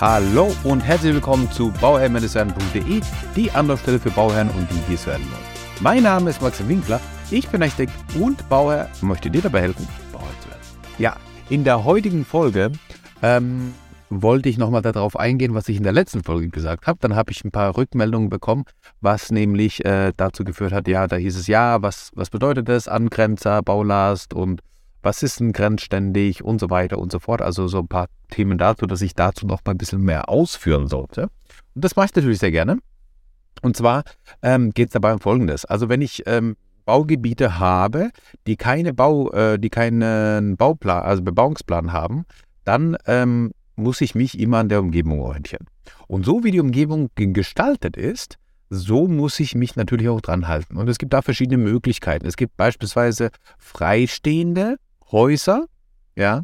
Hallo und herzlich willkommen zu bauherrn-werden.de, die Anlaufstelle für Bauherren und die, die es werden wollen. Mein Name ist Maxim Winkler, ich bin Architekt und Bauherr und möchte dir dabei helfen, Bauherr zu werden. Ja, in der heutigen Folge ähm, wollte ich nochmal darauf eingehen, was ich in der letzten Folge gesagt habe. Dann habe ich ein paar Rückmeldungen bekommen, was nämlich äh, dazu geführt hat, ja, da hieß es, ja, was, was bedeutet das, Angrenzer, Baulast und was ist denn grenzständig und so weiter und so fort. Also so ein paar Themen dazu, dass ich dazu noch mal ein bisschen mehr ausführen sollte. Und das mache ich natürlich sehr gerne. Und zwar ähm, geht es dabei um Folgendes. Also wenn ich ähm, Baugebiete habe, die keine Bau, äh, die keinen Bauplan, also Bebauungsplan haben, dann ähm, muss ich mich immer an der Umgebung orientieren. Und so wie die Umgebung gestaltet ist, so muss ich mich natürlich auch dran halten. Und es gibt da verschiedene Möglichkeiten. Es gibt beispielsweise freistehende Häuser, ja,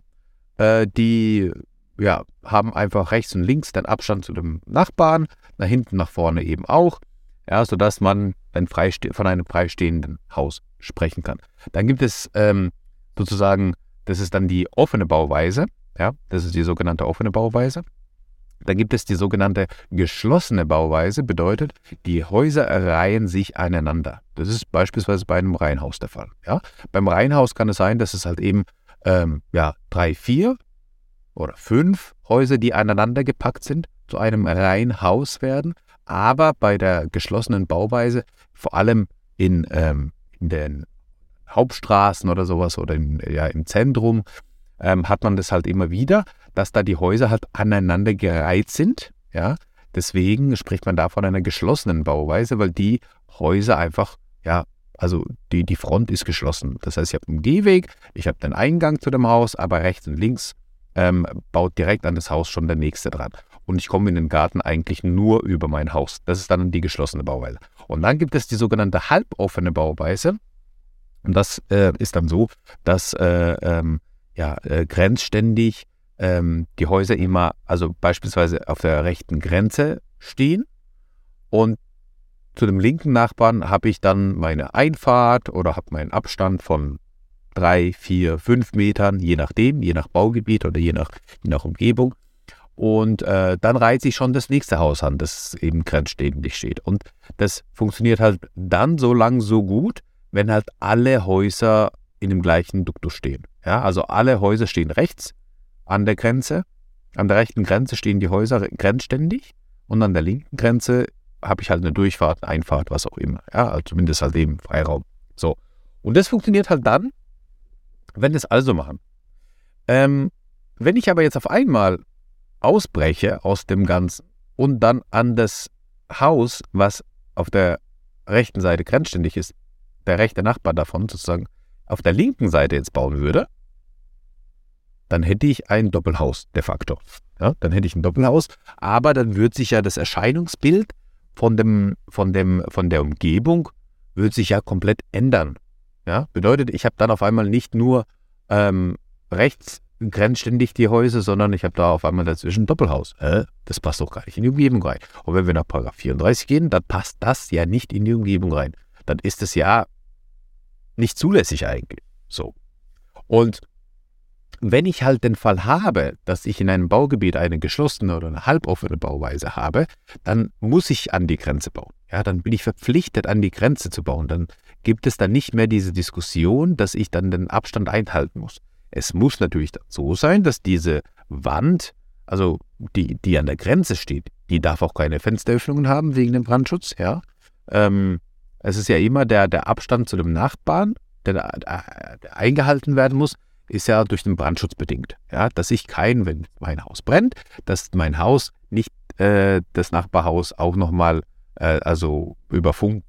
äh, die ja, haben einfach rechts und links den Abstand zu dem Nachbarn, nach hinten, nach vorne eben auch, ja, sodass man ein von einem freistehenden Haus sprechen kann. Dann gibt es ähm, sozusagen, das ist dann die offene Bauweise, ja, das ist die sogenannte offene Bauweise. Dann gibt es die sogenannte geschlossene Bauweise, bedeutet, die Häuser reihen sich aneinander. Das ist beispielsweise bei einem Reihenhaus der Fall. Ja? Beim Reihenhaus kann es sein, dass es halt eben ähm, ja, drei, vier oder fünf Häuser, die aneinander gepackt sind, zu einem Reihenhaus werden. Aber bei der geschlossenen Bauweise, vor allem in, ähm, in den Hauptstraßen oder sowas oder in, ja, im Zentrum, ähm, hat man das halt immer wieder, dass da die Häuser halt aneinander gereiht sind. Ja, deswegen spricht man da von einer geschlossenen Bauweise, weil die Häuser einfach, ja, also die, die Front ist geschlossen. Das heißt, ich habe einen Gehweg, ich habe den Eingang zu dem Haus, aber rechts und links ähm, baut direkt an das Haus schon der nächste dran. Und ich komme in den Garten eigentlich nur über mein Haus. Das ist dann die geschlossene Bauweise. Und dann gibt es die sogenannte halboffene Bauweise. Und das äh, ist dann so, dass äh, ähm, ja, äh, grenzständig ähm, die Häuser immer, also beispielsweise auf der rechten Grenze stehen und zu dem linken Nachbarn habe ich dann meine Einfahrt oder habe meinen Abstand von drei, vier, fünf Metern, je nachdem, je nach Baugebiet oder je nach, je nach Umgebung. Und äh, dann reiht sich schon das nächste Haus an, das eben grenzständig steht. Und das funktioniert halt dann so lang so gut, wenn halt alle Häuser in dem gleichen Duktus stehen. Ja, also alle Häuser stehen rechts an der Grenze. An der rechten Grenze stehen die Häuser grenzständig und an der linken Grenze habe ich halt eine Durchfahrt, eine Einfahrt, was auch immer. Ja, also zumindest halt eben Freiraum. So. Und das funktioniert halt dann, wenn das also machen. Ähm, wenn ich aber jetzt auf einmal ausbreche aus dem Ganzen und dann an das Haus, was auf der rechten Seite grenzständig ist, der rechte Nachbar davon sozusagen auf der linken Seite jetzt bauen würde, dann hätte ich ein Doppelhaus de facto. Ja, dann hätte ich ein Doppelhaus, aber dann wird sich ja das Erscheinungsbild von, dem, von, dem, von der Umgebung wird sich ja komplett ändern. Ja, bedeutet, ich habe dann auf einmal nicht nur ähm, rechts grenzständig die Häuser, sondern ich habe da auf einmal dazwischen ein Doppelhaus. Äh, das passt doch gar nicht in die Umgebung rein. Und wenn wir nach Paragraph 34 gehen, dann passt das ja nicht in die Umgebung rein. Dann ist es ja nicht zulässig eigentlich. So. Und wenn ich halt den Fall habe, dass ich in einem Baugebiet eine geschlossene oder eine halboffene Bauweise habe, dann muss ich an die Grenze bauen. Ja, dann bin ich verpflichtet, an die Grenze zu bauen. Dann gibt es dann nicht mehr diese Diskussion, dass ich dann den Abstand einhalten muss. Es muss natürlich so sein, dass diese Wand, also die, die an der Grenze steht, die darf auch keine Fensteröffnungen haben wegen dem Brandschutz. Ja, ähm, es ist ja immer der, der Abstand zu dem Nachbarn, der, der eingehalten werden muss, ist ja durch den Brandschutz bedingt. Ja, dass ich kein, wenn mein Haus brennt, dass mein Haus nicht äh, das Nachbarhaus auch nochmal, äh, also über Funk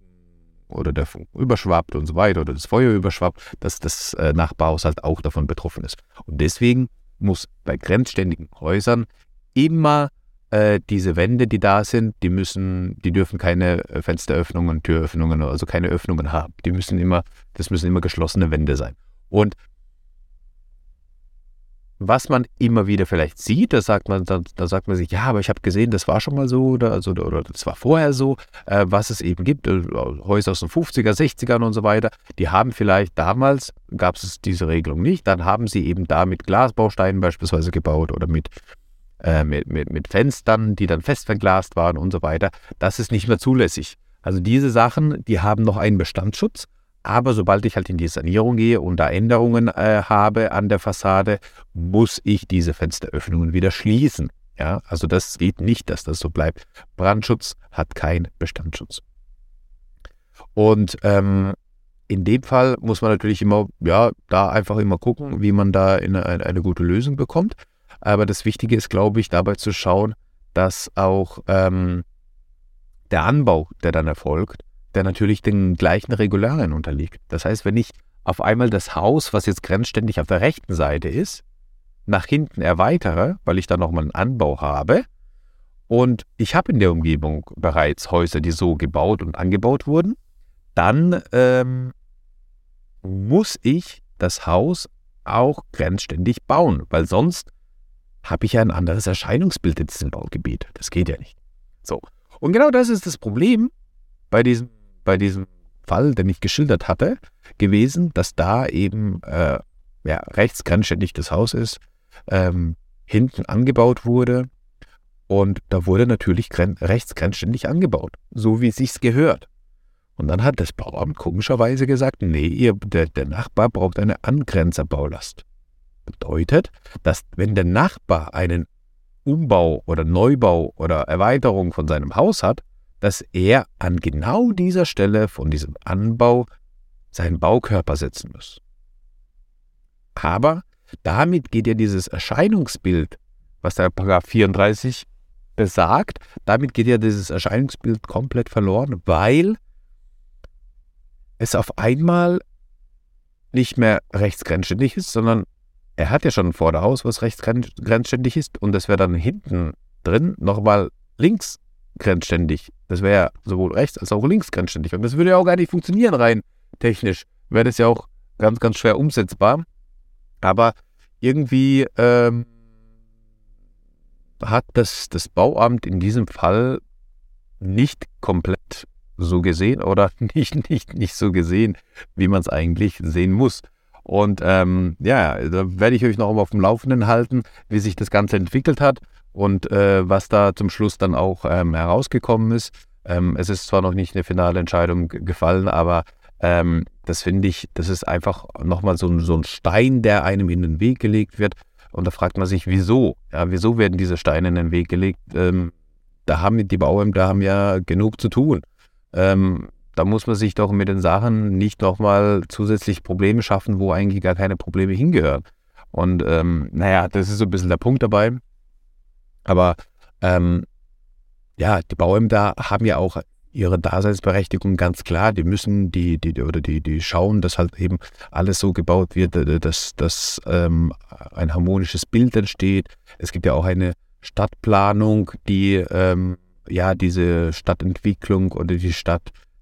oder der Funk überschwappt und so weiter oder das Feuer überschwappt, dass das äh, Nachbarhaus halt auch davon betroffen ist. Und deswegen muss bei grenzständigen Häusern immer äh, diese Wände, die da sind, die müssen, die dürfen keine äh, Fensteröffnungen, Türöffnungen, also keine Öffnungen haben. Die müssen immer, das müssen immer geschlossene Wände sein. Und was man immer wieder vielleicht sieht, da sagt man, da, da sagt man sich, ja, aber ich habe gesehen, das war schon mal so oder, also, oder das war vorher so, äh, was es eben gibt, äh, Häuser aus den 50er, 60ern und so weiter, die haben vielleicht damals, gab es diese Regelung nicht, dann haben sie eben da mit Glasbausteinen beispielsweise gebaut oder mit äh, mit, mit, mit Fenstern, die dann fest verglast waren und so weiter. Das ist nicht mehr zulässig. Also diese Sachen, die haben noch einen Bestandsschutz, aber sobald ich halt in die Sanierung gehe und da Änderungen äh, habe an der Fassade, muss ich diese Fensteröffnungen wieder schließen. Ja, also das geht nicht, dass das so bleibt. Brandschutz hat keinen Bestandsschutz. Und ähm, in dem Fall muss man natürlich immer, ja, da einfach immer gucken, wie man da eine, eine gute Lösung bekommt. Aber das Wichtige ist, glaube ich, dabei zu schauen, dass auch ähm, der Anbau, der dann erfolgt, der natürlich den gleichen Regularien unterliegt. Das heißt, wenn ich auf einmal das Haus, was jetzt grenzständig auf der rechten Seite ist, nach hinten erweitere, weil ich da nochmal einen Anbau habe, und ich habe in der Umgebung bereits Häuser, die so gebaut und angebaut wurden, dann ähm, muss ich das Haus auch grenzständig bauen, weil sonst habe ich ja ein anderes Erscheinungsbild in diesem Baugebiet. Das geht ja nicht. So. Und genau das ist das Problem bei diesem bei diesem Fall, den ich geschildert hatte, gewesen, dass da eben äh, ja, rechts grenzständig das Haus ist, ähm, hinten angebaut wurde und da wurde natürlich gren rechts grenzständig angebaut, so wie es sich gehört. Und dann hat das Bauamt komischerweise gesagt, nee, ihr, der, der Nachbar braucht eine Angrenzerbaulast. Bedeutet, dass wenn der Nachbar einen Umbau oder Neubau oder Erweiterung von seinem Haus hat, dass er an genau dieser Stelle von diesem Anbau seinen Baukörper setzen muss. Aber damit geht ja dieses Erscheinungsbild, was der Paragraph 34 besagt, damit geht ja dieses Erscheinungsbild komplett verloren, weil es auf einmal nicht mehr rechtsgrenzständig ist, sondern er hat ja schon ein Vorderhaus, was rechtsgrenzständig ist und das wäre dann hinten drin nochmal links grenzständig. Das wäre ja sowohl rechts als auch links grenzständig. Und das würde ja auch gar nicht funktionieren, rein technisch. Wäre das ja auch ganz, ganz schwer umsetzbar. Aber irgendwie ähm, hat das, das Bauamt in diesem Fall nicht komplett so gesehen oder nicht, nicht, nicht so gesehen, wie man es eigentlich sehen muss. Und ähm, ja, da werde ich euch noch auf dem Laufenden halten, wie sich das Ganze entwickelt hat und äh, was da zum Schluss dann auch ähm, herausgekommen ist. Ähm, es ist zwar noch nicht eine finale Entscheidung gefallen, aber ähm, das finde ich, das ist einfach nochmal so, so ein Stein, der einem in den Weg gelegt wird. Und da fragt man sich, wieso? Ja, wieso werden diese Steine in den Weg gelegt? Ähm, da haben die Bauämter haben ja genug zu tun. Ähm, da muss man sich doch mit den Sachen nicht nochmal zusätzlich Probleme schaffen, wo eigentlich gar keine Probleme hingehören. Und ähm, naja, das ist so ein bisschen der Punkt dabei. Aber ähm, ja, die Bauämter haben ja auch ihre Daseinsberechtigung ganz klar. Die müssen die, die, oder die, die schauen, dass halt eben alles so gebaut wird, äh, dass, dass ähm, ein harmonisches Bild entsteht. Es gibt ja auch eine Stadtplanung, die ähm, ja diese Stadtentwicklung oder die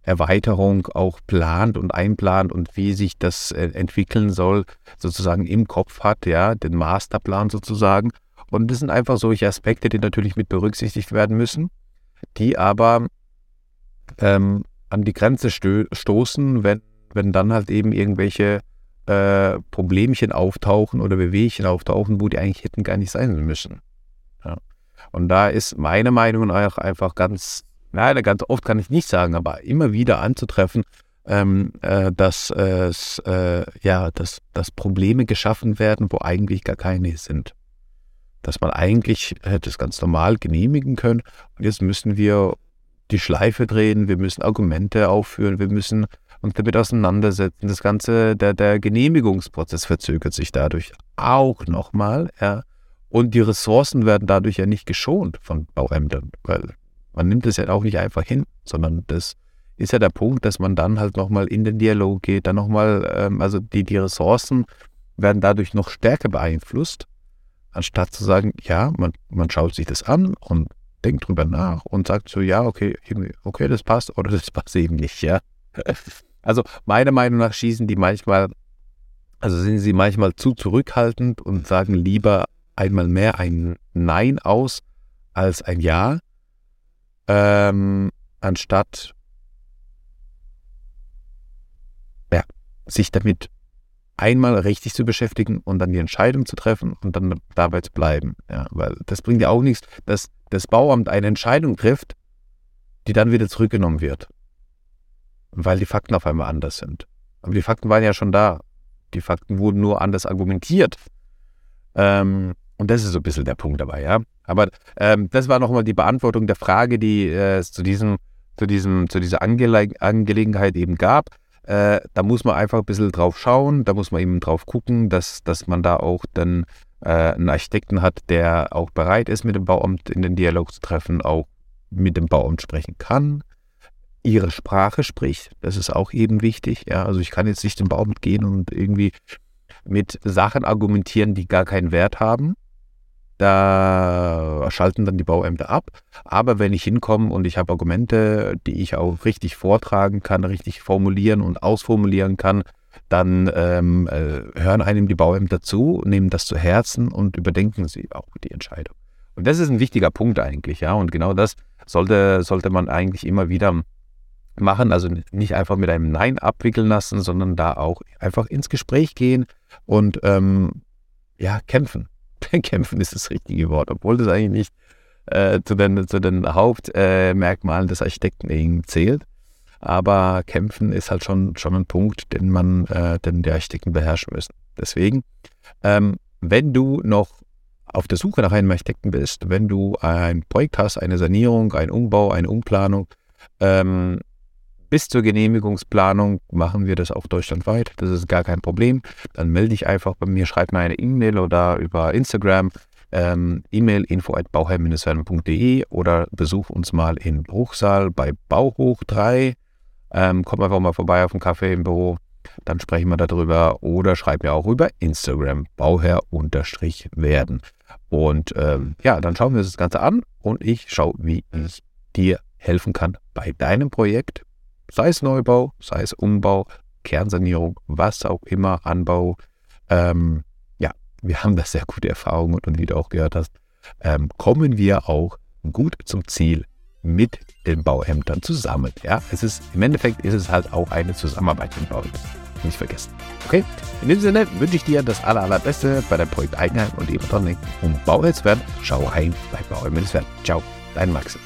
Stadterweiterung auch plant und einplant und wie sich das äh, entwickeln soll, sozusagen im Kopf hat, ja, den Masterplan sozusagen. Und das sind einfach solche Aspekte, die natürlich mit berücksichtigt werden müssen, die aber ähm, an die Grenze sto stoßen, wenn, wenn dann halt eben irgendwelche äh, Problemchen auftauchen oder Bewegchen auftauchen, wo die eigentlich hätten gar nicht sein müssen. Ja. Und da ist meine Meinung nach einfach ganz, nein, ganz oft kann ich nicht sagen, aber immer wieder anzutreffen, ähm, äh, dass, äh, ja, dass, dass Probleme geschaffen werden, wo eigentlich gar keine sind dass man eigentlich hätte es ganz normal genehmigen können. Und jetzt müssen wir die Schleife drehen, wir müssen Argumente aufführen, wir müssen uns damit auseinandersetzen. Das Ganze, der, der Genehmigungsprozess verzögert sich dadurch auch nochmal. Ja. Und die Ressourcen werden dadurch ja nicht geschont von Bauämtern, weil man nimmt es ja auch nicht einfach hin, sondern das ist ja der Punkt, dass man dann halt nochmal in den Dialog geht, dann nochmal, ähm, also die, die Ressourcen werden dadurch noch stärker beeinflusst anstatt zu sagen, ja, man, man schaut sich das an und denkt drüber nach und sagt so, ja, okay, okay, das passt oder das passt eben nicht, ja. Also meiner Meinung nach schießen die manchmal, also sind sie manchmal zu zurückhaltend und sagen lieber einmal mehr ein Nein aus als ein Ja, ähm, anstatt ja, sich damit einmal richtig zu beschäftigen und dann die Entscheidung zu treffen und dann dabei zu bleiben. Ja, weil das bringt ja auch nichts, dass das Bauamt eine Entscheidung trifft, die dann wieder zurückgenommen wird. Weil die Fakten auf einmal anders sind. Aber die Fakten waren ja schon da. Die Fakten wurden nur anders argumentiert. Ähm, und das ist so ein bisschen der Punkt dabei, ja. Aber ähm, das war nochmal die Beantwortung der Frage, die äh, es zu, diesem, zu, diesem, zu dieser Angele Angelegenheit eben gab. Äh, da muss man einfach ein bisschen drauf schauen, da muss man eben drauf gucken, dass, dass man da auch dann äh, einen Architekten hat, der auch bereit ist, mit dem Bauamt in den Dialog zu treffen, auch mit dem Bauamt sprechen kann, ihre Sprache spricht. Das ist auch eben wichtig. Ja, also ich kann jetzt nicht zum Bauamt gehen und irgendwie mit Sachen argumentieren, die gar keinen Wert haben. Da schalten dann die Bauämter ab. Aber wenn ich hinkomme und ich habe Argumente, die ich auch richtig vortragen kann, richtig formulieren und ausformulieren kann, dann ähm, äh, hören einem die Bauämter zu, nehmen das zu Herzen und überdenken sie auch die Entscheidung. Und das ist ein wichtiger Punkt eigentlich, ja. Und genau das sollte, sollte man eigentlich immer wieder machen. Also nicht einfach mit einem Nein abwickeln lassen, sondern da auch einfach ins Gespräch gehen und ähm, ja, kämpfen. Kämpfen ist das richtige Wort, obwohl das eigentlich nicht äh, zu, den, zu den Hauptmerkmalen äh, des Architekten zählt. Aber kämpfen ist halt schon, schon ein Punkt, den man, äh, den die Architekten beherrschen müssen. Deswegen, ähm, wenn du noch auf der Suche nach einem Architekten bist, wenn du ein Projekt hast, eine Sanierung, einen Umbau, eine Umplanung, ähm, bis zur Genehmigungsplanung machen wir das auch deutschlandweit. Das ist gar kein Problem. Dann melde dich einfach bei mir, schreib mir eine E-Mail oder über Instagram. Ähm, E-Mail info at bauherr-werden.de oder besuch uns mal in Bruchsal bei Bauhoch 3. Ähm, komm einfach mal vorbei auf dem Kaffee im Büro, dann sprechen wir darüber oder schreib mir auch über Instagram bauherr-werden. Und ähm, ja, dann schauen wir uns das Ganze an und ich schaue, wie ich dir helfen kann bei deinem Projekt, sei es Neubau, sei es Umbau, Kernsanierung, was auch immer, Anbau. Ähm, ja, wir haben da sehr gute Erfahrungen und wie du auch gehört hast, ähm, kommen wir auch gut zum Ziel mit den Bauämtern zusammen. Ja, es ist im Endeffekt ist es halt auch eine Zusammenarbeit im Bau. Nicht vergessen. Okay, in diesem Sinne wünsche ich dir das aller, allerbeste bei deinem Projekt Eigenheim und eben denken, um Bauherr zu werden. Schau rein bei Bauherr Ciao, dein Max.